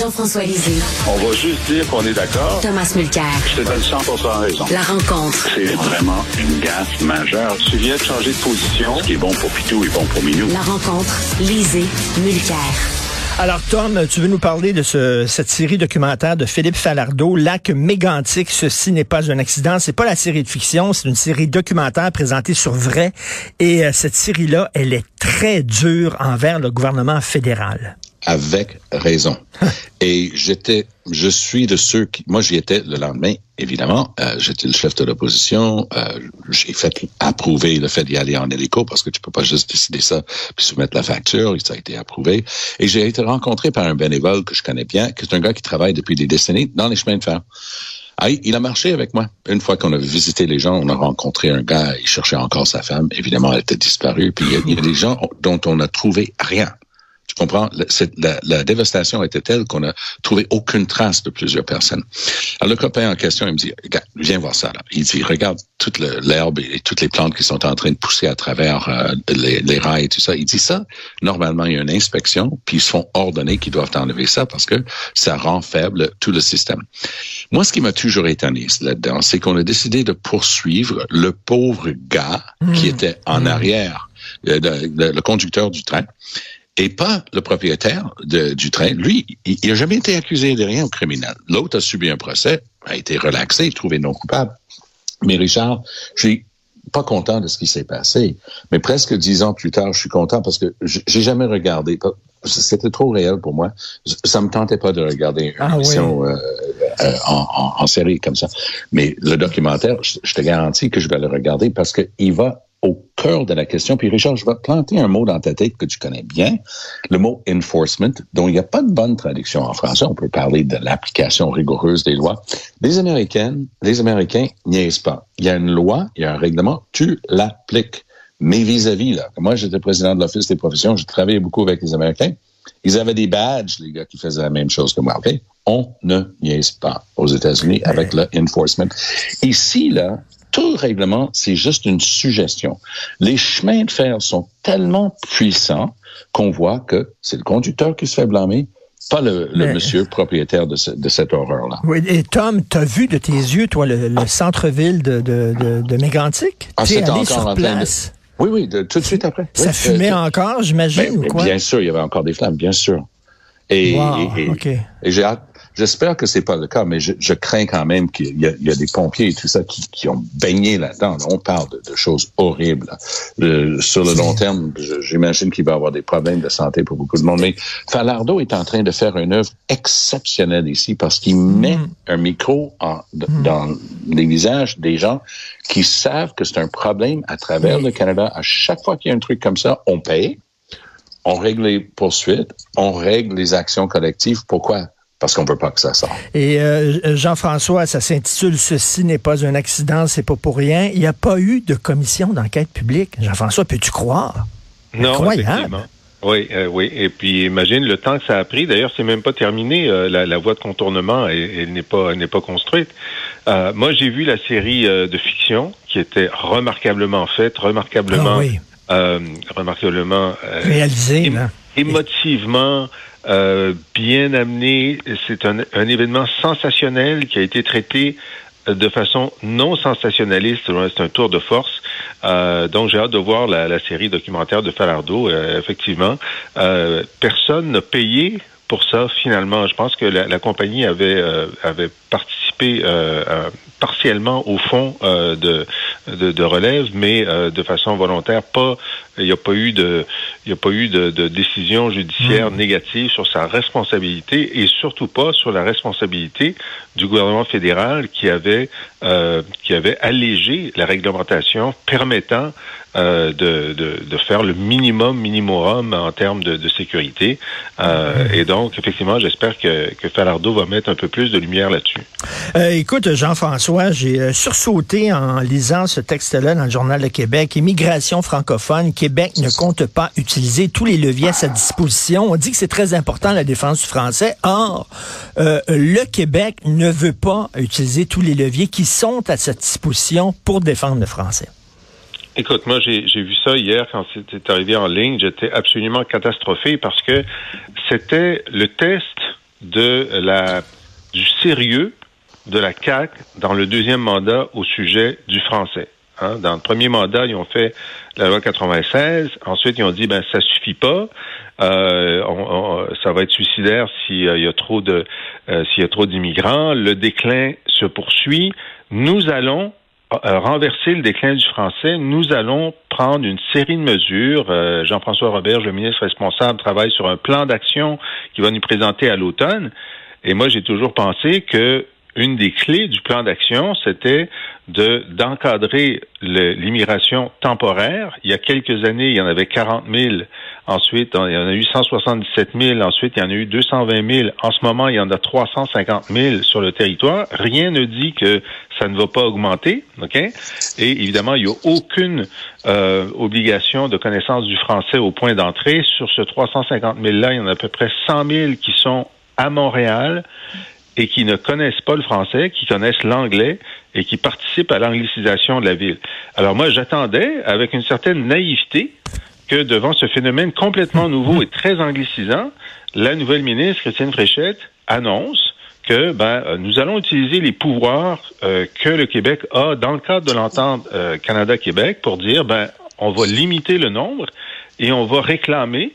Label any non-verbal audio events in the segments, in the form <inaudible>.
Jean-François Lisée. On va juste dire qu'on est d'accord. Thomas Mulcair. Je te donne 100 raison. La rencontre. C'est vraiment une gaffe majeure. Tu viens de changer de position. Ce qui est bon pour Pitou est bon pour Minou. La rencontre. Lisée. Mulcair. Alors, Tom, tu veux nous parler de ce, cette série documentaire de Philippe Falardeau, Lac mégantique, ceci n'est pas un accident. C'est pas la série de fiction, c'est une série documentaire présentée sur vrai. Et euh, cette série-là, elle est très dure envers le gouvernement fédéral avec raison. <laughs> Et j'étais, je suis de ceux qui, moi j'y étais le lendemain, évidemment. Euh, j'étais le chef de l'opposition. Euh, j'ai fait approuver le fait d'y aller en hélico parce que tu peux pas juste décider ça puis soumettre la facture. Ça a été approuvé. Et j'ai été rencontré par un bénévole que je connais bien, qui est un gars qui travaille depuis des décennies dans les chemins de fer. Ah, il a marché avec moi. Une fois qu'on a visité les gens, on a rencontré un gars, il cherchait encore sa femme. Évidemment, elle était disparue. Puis il y a, il y a des gens dont on n'a trouvé rien. Comprends? La, la, dévastation était telle qu'on a trouvé aucune trace de plusieurs personnes. Alors, le copain en question, il me dit, regarde, viens voir ça. Là. Il dit, regarde toute l'herbe et toutes les plantes qui sont en train de pousser à travers euh, les, les, rails et tout ça. Il dit ça, normalement, il y a une inspection, puis ils se font ordonner qu'ils doivent enlever ça parce que ça rend faible tout le système. Moi, ce qui m'a toujours étonné là-dedans, c'est qu'on a décidé de poursuivre le pauvre gars qui mmh. était en mmh. arrière, euh, le conducteur du train, et pas le propriétaire du train. Lui, il n'a jamais été accusé de rien au criminel. L'autre a subi un procès, a été relaxé, trouvé non coupable. Mais Richard, je suis pas content de ce qui s'est passé. Mais presque dix ans plus tard, je suis content parce que j'ai jamais regardé. C'était trop réel pour moi. Ça me tentait pas de regarder une ah émission euh, euh, en, en, série comme ça. Mais le documentaire, je, je te garantis que je vais le regarder parce qu'il va au cœur de la question. Puis Richard, je vais planter un mot dans ta tête que tu connais bien, le mot enforcement, dont il n'y a pas de bonne traduction en français. On peut parler de l'application rigoureuse des lois. Les Américaines, les Américains niaisent pas. Il y a une loi, il y a un règlement, tu l'appliques. Mais vis-à-vis, là, moi j'étais président de l'Office des professions, j'ai travaillé beaucoup avec les Américains. Ils avaient des badges, les gars, qui faisaient la même chose que moi. OK? On ne niaise pas aux États-Unis avec le enforcement. Ici, là, tout règlement, c'est juste une suggestion. Les chemins de fer sont tellement puissants qu'on voit que c'est le conducteur qui se fait blâmer, pas le, monsieur propriétaire de, cette horreur-là. Oui, et Tom, tu as vu de tes yeux, toi, le, centre-ville de, de, de, de Mégantic? Ah, c'était encore sur place. Oui, oui, tout de suite après. Ça fumait encore, j'imagine, ou quoi? Bien sûr, il y avait encore des flammes, bien sûr. Et, et j'ai hâte J'espère que c'est pas le cas, mais je, je crains quand même qu'il y, y, a des pompiers et tout ça qui, qui ont baigné là-dedans. On parle de, de choses horribles. sur le long terme, j'imagine qu'il va y avoir des problèmes de santé pour beaucoup de monde. Mais Falardo est en train de faire une œuvre exceptionnelle ici parce qu'il mm. met un micro en, mm. dans les visages des gens qui savent que c'est un problème à travers le Canada. À chaque fois qu'il y a un truc comme ça, on paye on règle les poursuites, on règle les actions collectives. Pourquoi? Parce qu'on veut pas que ça sorte. Et euh, Jean-François, ça s'intitule Ceci n'est pas un accident, c'est pas pour rien. Il n'y a pas eu de commission d'enquête publique. Jean-François, peux-tu croire? Non, Incroyable. Oui, euh, oui. Et puis imagine le temps que ça a pris. D'ailleurs, c'est même pas terminé. Euh, la, la, voie de contournement, elle, n'est pas, n'est pas construite. Euh, moi, j'ai vu la série de fiction qui était remarquablement faite, remarquablement, ah remarquablement réalisée, émotivement. Euh, bien amené. C'est un, un, événement sensationnel qui a été traité euh, de façon non sensationnaliste. C'est un tour de force. Euh, donc, j'ai hâte de voir la, la, série documentaire de Falardeau. Euh, effectivement, personne n'a payé pour ça, finalement. Je pense que la, la compagnie avait, avait participé partiellement au fond de, de, de, relève, mais de façon volontaire, pas il n'y a pas eu de, il a pas eu de, de décision judiciaire hmm. négative sur sa responsabilité et surtout pas sur la responsabilité du gouvernement fédéral qui avait, euh, qui avait allégé la réglementation permettant euh, de, de, de, faire le minimum minimum en termes de, de sécurité. Euh, hmm. Et donc, effectivement, j'espère que, que Falardeau va mettre un peu plus de lumière là-dessus. Euh, écoute, Jean-François, j'ai euh, sursauté en lisant ce texte-là dans le Journal de Québec, Immigration francophone, Québec ne compte pas utiliser tous les leviers à sa disposition. On dit que c'est très important la défense du français. Or, euh, le Québec ne veut pas utiliser tous les leviers qui sont à sa disposition pour défendre le français. Écoute, moi, j'ai vu ça hier quand c'était arrivé en ligne. J'étais absolument catastrophé parce que c'était le test de la du sérieux de la CAQ dans le deuxième mandat au sujet du français. Hein. Dans le premier mandat, ils ont fait la loi 96. Ensuite, ils ont dit ben ça suffit pas. Euh, ça va être suicidaire s'il y a trop de euh, s'il y a trop d'immigrants. Le déclin se poursuit. Nous allons euh, renverser le déclin du français, nous allons prendre une série de mesures. Euh, Jean-François Robert, le ministre responsable, travaille sur un plan d'action qui va nous présenter à l'automne. Et moi, j'ai toujours pensé que une des clés du plan d'action, c'était de d'encadrer l'immigration temporaire. Il y a quelques années, il y en avait 40 000. Ensuite, il y en a eu 177 000. Ensuite, il y en a eu 220 000. En ce moment, il y en a 350 000 sur le territoire. Rien ne dit que ça ne va pas augmenter. OK? Et évidemment, il n'y a aucune euh, obligation de connaissance du français au point d'entrée. Sur ce 350 000-là, il y en a à peu près 100 000 qui sont à Montréal et qui ne connaissent pas le français, qui connaissent l'anglais et qui participent à l'anglicisation de la ville. Alors moi, j'attendais avec une certaine naïveté que devant ce phénomène complètement <laughs> nouveau et très anglicisant, la nouvelle ministre, Christine Fréchette, annonce que ben, euh, nous allons utiliser les pouvoirs euh, que le Québec a dans le cadre de l'entente euh, Canada-Québec pour dire ben on va limiter le nombre et on va réclamer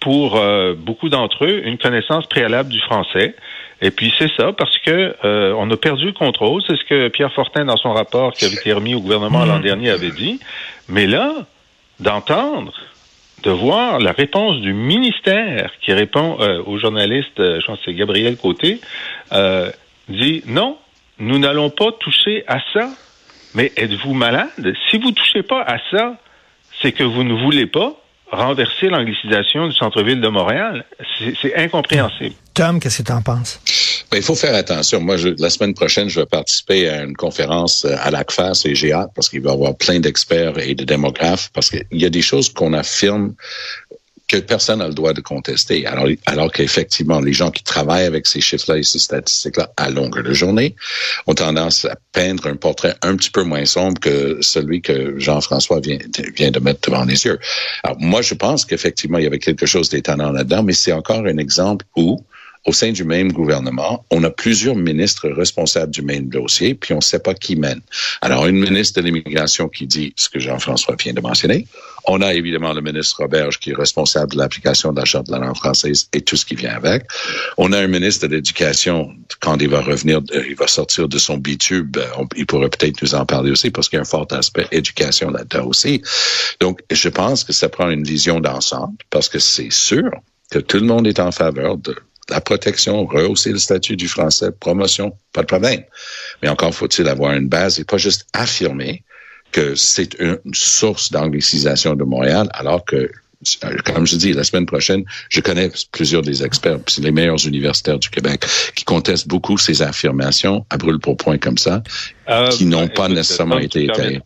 pour beaucoup d'entre eux une connaissance préalable du français. Et puis c'est ça, parce que euh, on a perdu le contrôle. C'est ce que Pierre Fortin, dans son rapport qui avait été remis au gouvernement l'an dernier, avait dit. Mais là, d'entendre, de voir la réponse du ministère qui répond euh, aux journalistes, euh, je pense que c'est Gabriel Côté, dit non, nous n'allons pas toucher à ça. Mais êtes-vous malade? Si vous touchez pas à ça, c'est que vous ne voulez pas renverser l'anglicisation du centre-ville de Montréal. C'est incompréhensible. Tom, qu'est-ce que tu en penses? Ben, il faut faire attention. Moi, je, la semaine prochaine, je vais participer à une conférence euh, à l'ACFAS et j'ai hâte parce qu'il va y avoir plein d'experts et de démographes parce qu'il y a des choses qu'on affirme que personne n'a le droit de contester. Alors, alors qu'effectivement, les gens qui travaillent avec ces chiffres-là et ces statistiques-là à longueur de journée ont tendance à peindre un portrait un petit peu moins sombre que celui que Jean-François vient, vient de mettre devant les yeux. Alors, moi, je pense qu'effectivement, il y avait quelque chose d'étonnant là-dedans, mais c'est encore un exemple où au sein du même gouvernement, on a plusieurs ministres responsables du même dossier, puis on ne sait pas qui mène. Alors, une ministre de l'immigration qui dit ce que Jean-François vient de mentionner. On a évidemment le ministre Roberge qui est responsable de l'application de la Charte de la langue française et tout ce qui vient avec. On a un ministre de l'Éducation, quand il va revenir, euh, il va sortir de son bitube, euh, il pourrait peut-être nous en parler aussi parce qu'il y a un fort aspect éducation là-dedans aussi. Donc, je pense que ça prend une vision d'ensemble parce que c'est sûr que tout le monde est en faveur de la protection, rehausser le statut du français, promotion, pas de problème. Mais encore faut-il avoir une base et pas juste affirmer que c'est une source d'anglicisation de Montréal, alors que comme je dis, la semaine prochaine, je connais plusieurs des experts, les meilleurs universitaires du Québec, qui contestent beaucoup ces affirmations à brûle pour point comme ça, euh, qui n'ont pas nécessairement été étayées.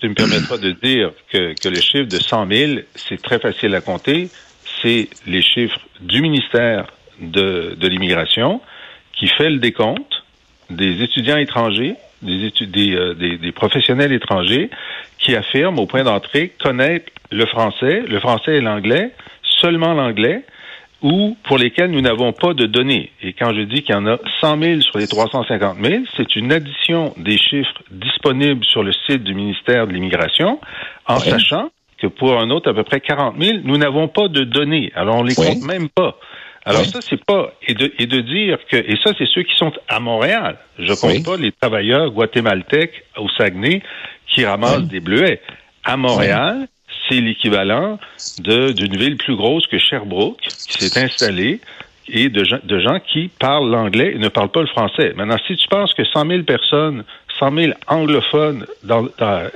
Tu me permettras de dire que, que le chiffre de 100 000, c'est très facile à compter. C'est les chiffres du ministère de, de l'immigration qui fait le décompte des étudiants étrangers, des, des, euh, des, des, professionnels étrangers qui affirment au point d'entrée connaître le français, le français et l'anglais, seulement l'anglais, ou pour lesquels nous n'avons pas de données. Et quand je dis qu'il y en a 100 000 sur les 350 000, c'est une addition des chiffres disponibles sur le site du ministère de l'Immigration, en sachant que pour un autre à peu près 40 000, nous n'avons pas de données. Alors on les compte même pas. Alors ça, c'est pas et de, et de dire que et ça, c'est ceux qui sont à Montréal. Je compte pas les travailleurs guatémaltèques au Saguenay qui ramassent des bleuets. À Montréal, c'est l'équivalent d'une ville plus grosse que Sherbrooke qui s'est installée et de, de gens qui parlent l'anglais et ne parlent pas le français. Maintenant, si tu penses que 100 000 personnes 100 000 anglophones dans,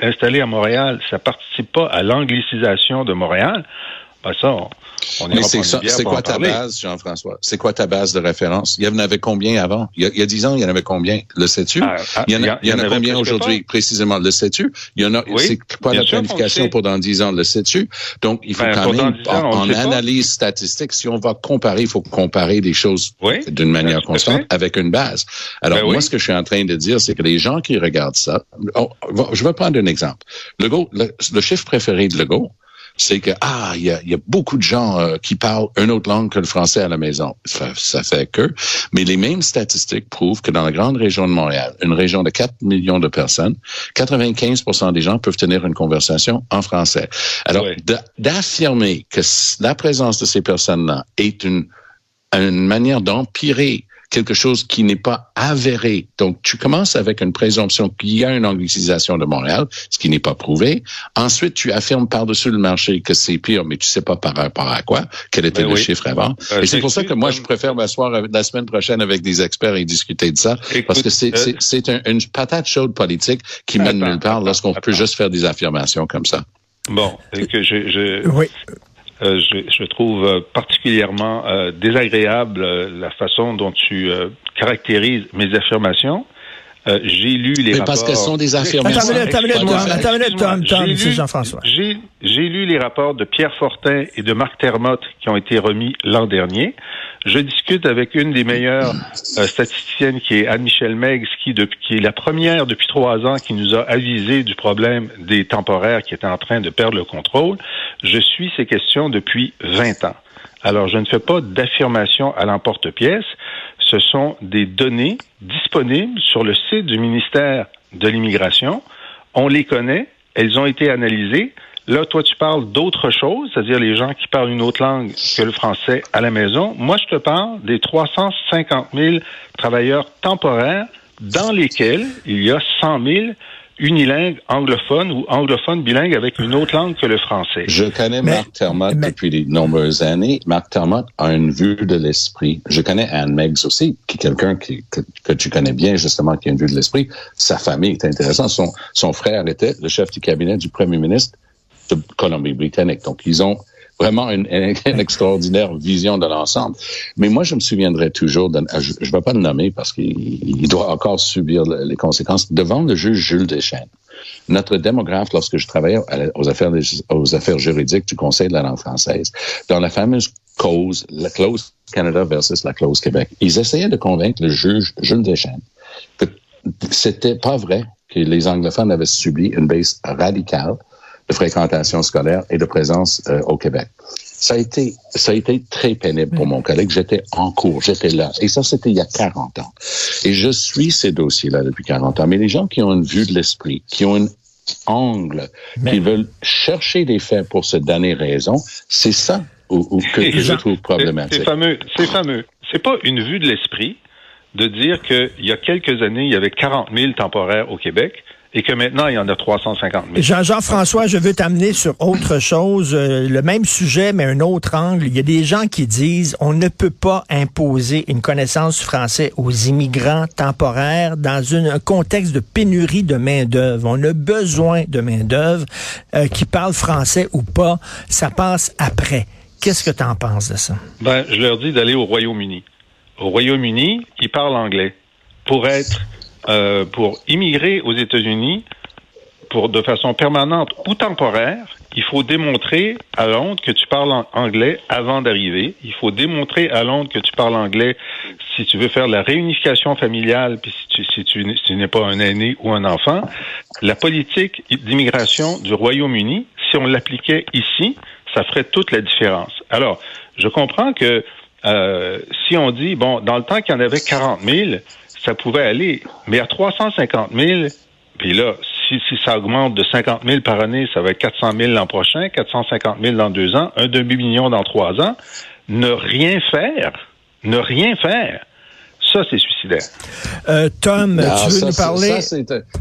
installés à Montréal, ça participe pas à l'anglicisation de Montréal, ben ça, mais c'est quoi ta base, Jean-François? C'est quoi ta base de référence? Il y en avait combien avant? Il y a, dix ans, il y en avait combien? Le sais-tu? Ah, ah, il y en a, il y en a combien aujourd'hui, précisément? Le sais-tu? Il y en a, c'est quoi la planification pour dans dix ans? Le sais-tu? Donc, il faut ben, quand même, en, analyse statistique, si on va comparer, il faut comparer des choses d'une manière constante avec une base. Alors, ben moi, ce que je suis en train de dire, c'est que les gens qui regardent ça, oh, je vais prendre un exemple. Legault, le, le chiffre préféré de Legault, c'est que ah, il y a, y a, beaucoup de gens euh, qui parlent une autre langue que le français à la maison. Ça, ça, fait que, mais les mêmes statistiques prouvent que dans la grande région de Montréal, une région de 4 millions de personnes, 95% des gens peuvent tenir une conversation en français. Alors, oui. d'affirmer que la présence de ces personnes-là est une une manière d'empirer quelque chose qui n'est pas avéré. Donc, tu commences avec une présomption qu'il y a une anglicisation de Montréal, ce qui n'est pas prouvé. Ensuite, tu affirmes par-dessus le marché que c'est pire, mais tu sais pas par rapport à quoi, quel était ben le oui. chiffre avant. Euh, et c'est pour ça que moi, je préfère m'asseoir la semaine prochaine avec des experts et discuter de ça, Écoute, parce que c'est euh, un, une patate chaude politique qui mène nulle part lorsqu'on peut juste faire des affirmations comme ça. Bon, et que je, je... Oui. Euh, je, je, trouve particulièrement euh, désagréable euh, la façon dont tu caractérises mes affirmations. j'ai lu les Mais rapports. parce qu'elles sont des affirmations. Jean-François. J'ai lu les rapports de Pierre Fortin et de Marc Termotte qui ont été remis l'an dernier. Je discute avec une des meilleures euh, statisticiennes qui est Anne-Michel Meggs, qui, depuis, qui est la première depuis trois ans qui nous a avisé du problème des temporaires qui étaient en train de perdre le contrôle. Je suis ces questions depuis 20 ans. Alors, je ne fais pas d'affirmation à l'emporte-pièce. Ce sont des données disponibles sur le site du ministère de l'Immigration. On les connaît. Elles ont été analysées. Là, toi, tu parles d'autre chose, c'est-à-dire les gens qui parlent une autre langue que le français à la maison. Moi, je te parle des 350 000 travailleurs temporaires dans lesquels il y a 100 000 unilingues anglophones ou anglophones bilingues avec une autre langue que le français. Je connais mais, Marc Termott mais... depuis de nombreuses années. Marc Termott a une vue de l'esprit. Je connais Anne Meggs aussi, qui est quelqu'un que, tu connais bien, justement, qui a une vue de l'esprit. Sa famille est intéressante. Son, son frère était le chef du cabinet du premier ministre de Colombie-Britannique. Donc, ils ont vraiment une, <laughs> une extraordinaire vision de l'ensemble. Mais moi, je me souviendrai toujours, de, je ne vais pas le nommer parce qu'il doit encore subir les conséquences, devant le juge Jules Deschênes. Notre démographe, lorsque je travaillais aux affaires, aux affaires juridiques du Conseil de la langue française, dans la fameuse cause, la clause Canada versus la clause Québec, ils essayaient de convaincre le juge Jules Deschênes que c'était pas vrai que les anglophones avaient subi une baisse radicale de fréquentation scolaire et de présence euh, au Québec. Ça a été, ça a été très pénible pour mon collègue. J'étais en cours, j'étais là. Et ça, c'était il y a 40 ans. Et je suis ces dossiers-là depuis 40 ans. Mais les gens qui ont une vue de l'esprit, qui ont un angle, Mais... qui veulent chercher des faits pour se donner raison, c'est ça où, où que, que je trouve problématique. C'est fameux, c'est fameux. C'est pas une vue de l'esprit de dire qu'il y a quelques années, il y avait 40 000 temporaires au Québec et que maintenant, il y en a 350 000. Jean-François, je veux t'amener sur autre chose, euh, le même sujet, mais un autre angle. Il y a des gens qui disent on ne peut pas imposer une connaissance du français aux immigrants temporaires dans une, un contexte de pénurie de main-d'œuvre. On a besoin de main-d'œuvre euh, qui parle français ou pas. Ça passe après. Qu'est-ce que tu en penses de ça? Ben, je leur dis d'aller au Royaume-Uni. Au Royaume-Uni, ils parlent anglais. Pour être euh, pour immigrer aux États-Unis pour de façon permanente ou temporaire, il faut démontrer à Londres que tu parles anglais avant d'arriver. Il faut démontrer à Londres que tu parles anglais si tu veux faire la réunification familiale, puis si tu, si tu, si tu n'es pas un aîné ou un enfant. La politique d'immigration du Royaume-Uni, si on l'appliquait ici, ça ferait toute la différence. Alors, je comprends que euh, si on dit, bon, dans le temps qu'il y en avait 40 000, ça pouvait aller. Mais à 350 000, puis là, si, si, ça augmente de 50 000 par année, ça va être 400 000 l'an prochain, 450 000 dans deux ans, un demi-million dans trois ans. Ne rien faire, ne rien faire, ça, c'est suicidaire. Euh, Tom, non, tu veux ça, nous parler?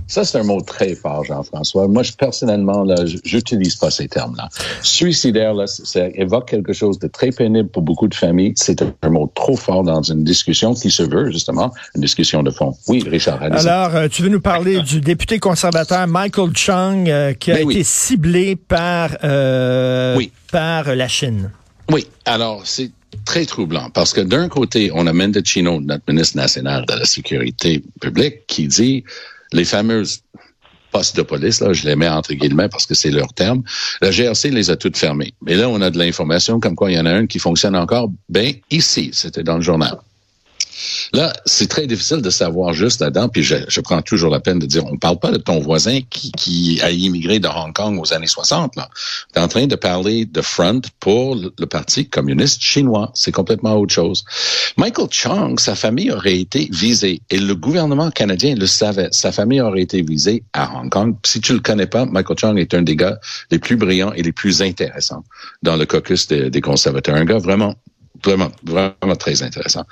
Ça, c'est un, un, mot très fort, Jean-François. Moi, je, personnellement, là, j'utilise pas ces termes-là. Suicidaire, là, ça évoque quelque chose de très pénible pour beaucoup de familles. C'est un mot trop fort dans une discussion qui se veut, justement, une discussion de fond. Oui, Richard. Alors, euh, tu veux nous parler du député conservateur Michael Chung, euh, qui a ben été oui. ciblé par, euh, oui. par la Chine. Oui. Alors, c'est très troublant parce que d'un côté, on a Mendocino, notre ministre national de la Sécurité publique, qui dit les fameuses postes de police, là, je les mets entre guillemets parce que c'est leur terme, la GRC les a toutes fermées. Mais là, on a de l'information comme quoi il y en a une qui fonctionne encore. Ben, ici, c'était dans le journal. Là, c'est très difficile de savoir juste là-dedans, puis je, je, prends toujours la peine de dire, on parle pas de ton voisin qui, qui a immigré de Hong Kong aux années 60. Là. Tu es en train de parler de Front pour le, le Parti communiste chinois. C'est complètement autre chose. Michael Chong, sa famille aurait été visée, et le gouvernement canadien le savait. Sa famille aurait été visée à Hong Kong. Si tu le connais pas, Michael Chong est un des gars les plus brillants et les plus intéressants dans le caucus des, des conservateurs. Un gars vraiment, vraiment, vraiment très intéressant.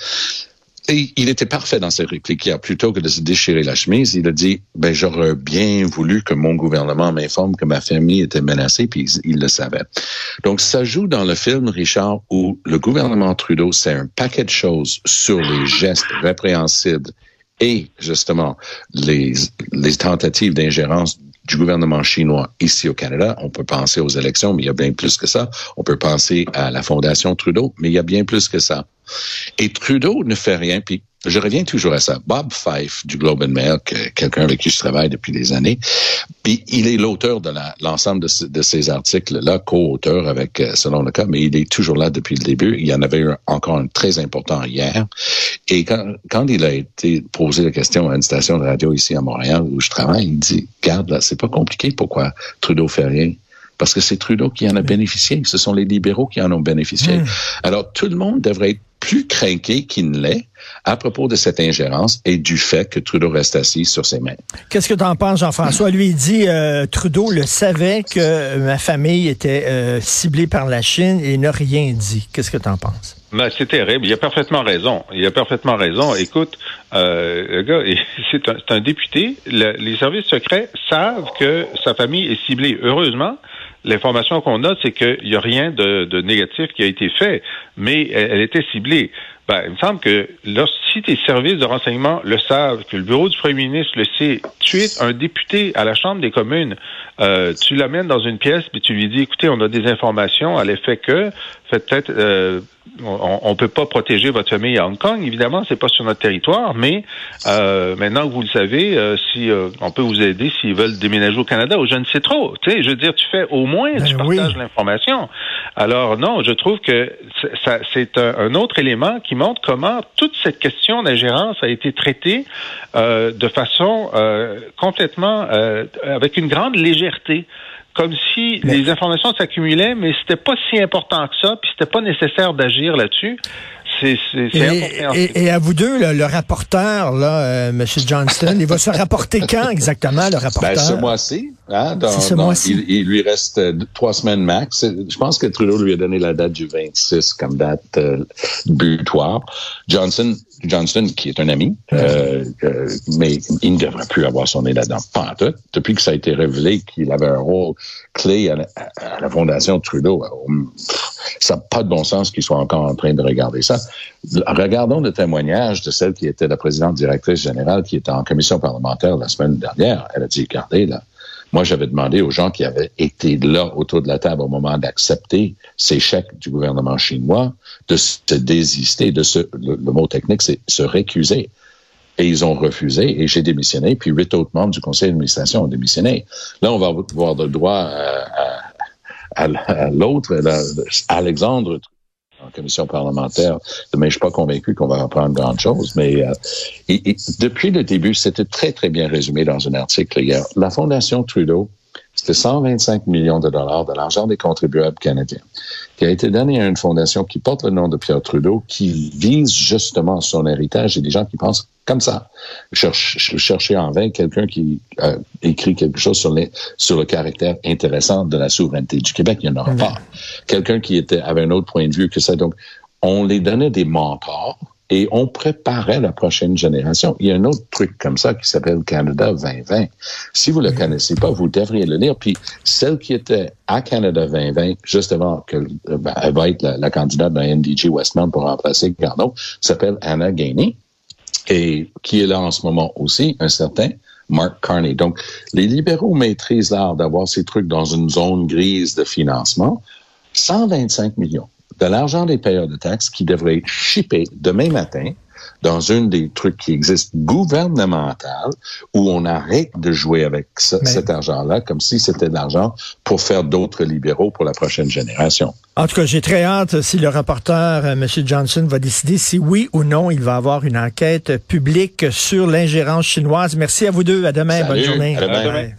Et il était parfait dans ses répliques. Hier, plutôt que de se déchirer la chemise, il a dit ben j'aurais bien voulu que mon gouvernement m'informe que ma famille était menacée, puis il, il, le savait. Donc ça joue dans le film Richard où le gouvernement Trudeau c'est un paquet de choses sur les gestes répréhensibles et justement les les tentatives d'ingérence du gouvernement chinois ici au Canada. On peut penser aux élections, mais il y a bien plus que ça. On peut penser à la Fondation Trudeau, mais il y a bien plus que ça. Et Trudeau ne fait rien, puis je reviens toujours à ça. Bob Fife du Globe and Mail, quelqu'un avec qui je travaille depuis des années, puis il est l'auteur de l'ensemble de, de, ces articles-là, co-auteur avec, euh, selon le cas, mais il est toujours là depuis le début. Il y en avait eu encore un très important hier. Et quand, quand il a été posé la question à une station de radio ici à Montréal où je travaille, il dit, garde là, c'est pas compliqué pourquoi Trudeau fait rien parce que c'est Trudeau qui en a bénéficié. Ce sont les libéraux qui en ont bénéficié. Mmh. Alors, tout le monde devrait être plus craqué qu'il ne l'est à propos de cette ingérence et du fait que Trudeau reste assis sur ses mains. Qu'est-ce que tu en penses, Jean-François? Lui, il dit, euh, Trudeau le savait que ma famille était euh, ciblée par la Chine et n'a rien dit. Qu'est-ce que tu en penses? Ben, c'est terrible. Il a parfaitement raison. Il a parfaitement raison. Écoute, euh, le gars, <laughs> c'est un, un, député. Le, les services secrets savent que sa famille est ciblée. Heureusement, l'information qu'on a, c'est qu'il n'y a rien de, de, négatif qui a été fait, mais elle, elle était ciblée. Ben, il me semble que là, si tes services de renseignement le savent, que le bureau du premier ministre le sait, tu es un député à la Chambre des communes, euh, tu l'amènes dans une pièce, puis tu lui dis, écoutez, on a des informations à l'effet que, faites peut-être, euh, on ne peut pas protéger votre famille à Hong Kong, évidemment, c'est pas sur notre territoire, mais euh, maintenant que vous le savez, euh, si euh, on peut vous aider s'ils veulent déménager au Canada, ou je ne sais trop. Tu sais, je veux dire, tu fais au moins, ben tu partages l'information. Alors non, je trouve que ça, c'est un, un, autre élément qui montre comment toute cette question d'ingérence a été traitée euh, de façon euh, complètement avec une grande légèreté comme si mais... les informations s'accumulaient, mais c'était pas si important que ça, puis c'était pas nécessaire d'agir là-dessus. C'est, c'est, et, et, et, à vous deux, là, le rapporteur, là, euh, M. Johnston, il va se rapporter quand exactement, le rapporteur? Ben, ce mois-ci. Hein, dans, ce dans, mois-ci. Il, il, lui reste euh, trois semaines max. Je pense que Trudeau lui a donné la date du 26 comme date euh, butoir. Johnson, Johnston, qui est un ami, euh, euh, mais il ne devrait plus avoir son nez là-dedans. Pas en tout. Depuis que ça a été révélé qu'il avait un rôle clé à la, à la Fondation Trudeau, ça n'a pas de bon sens qu'il soit encore en train de regarder ça. Regardons le témoignage de celle qui était la présidente directrice générale, qui était en commission parlementaire la semaine dernière. Elle a dit, regardez, là, moi, j'avais demandé aux gens qui avaient été là autour de la table au moment d'accepter ces chèques du gouvernement chinois de se désister, de se, le, mot technique, c'est se récuser. Et ils ont refusé et j'ai démissionné. Puis huit autres membres du conseil d'administration ont démissionné. Là, on va avoir le droit à, à, à l'autre, Alexandre en commission parlementaire, mais je suis pas convaincu qu'on va apprendre grande chose. Mais euh, depuis le début, c'était très, très bien résumé dans un article hier. La Fondation Trudeau, c'était 125 millions de dollars de l'argent des contribuables canadiens qui a été donné à une fondation qui porte le nom de Pierre Trudeau, qui vise justement son héritage et des gens qui pensent comme ça. Cherche, chercher en vain quelqu'un qui a écrit quelque chose sur, les, sur le caractère intéressant de la souveraineté du Québec. Il n'y en aura pas. Quelqu'un qui était, avait un autre point de vue que ça. Donc, on les donnait des mentors et on préparait la prochaine génération. Il y a un autre truc comme ça qui s'appelle Canada 2020. Si vous le mmh. connaissez pas, vous devriez le lire. Puis celle qui était à Canada 2020, juste avant que ben, elle va être la, la candidate d'un NDG Westmount pour remplacer Garneau, s'appelle Anna Gainey et qui est là en ce moment aussi, un certain Mark Carney. Donc, les libéraux maîtrisent l'art d'avoir ces trucs dans une zone grise de financement. 125 millions de l'argent des payeurs de taxes qui devraient être shippés demain matin dans une des trucs qui existent gouvernemental où on arrête de jouer avec cet argent-là comme si c'était de l'argent pour faire d'autres libéraux pour la prochaine génération. En tout cas, j'ai très hâte si le rapporteur, euh, M. Johnson, va décider si oui ou non il va avoir une enquête publique sur l'ingérence chinoise. Merci à vous deux. À demain. Salut, Bonne journée. À demain.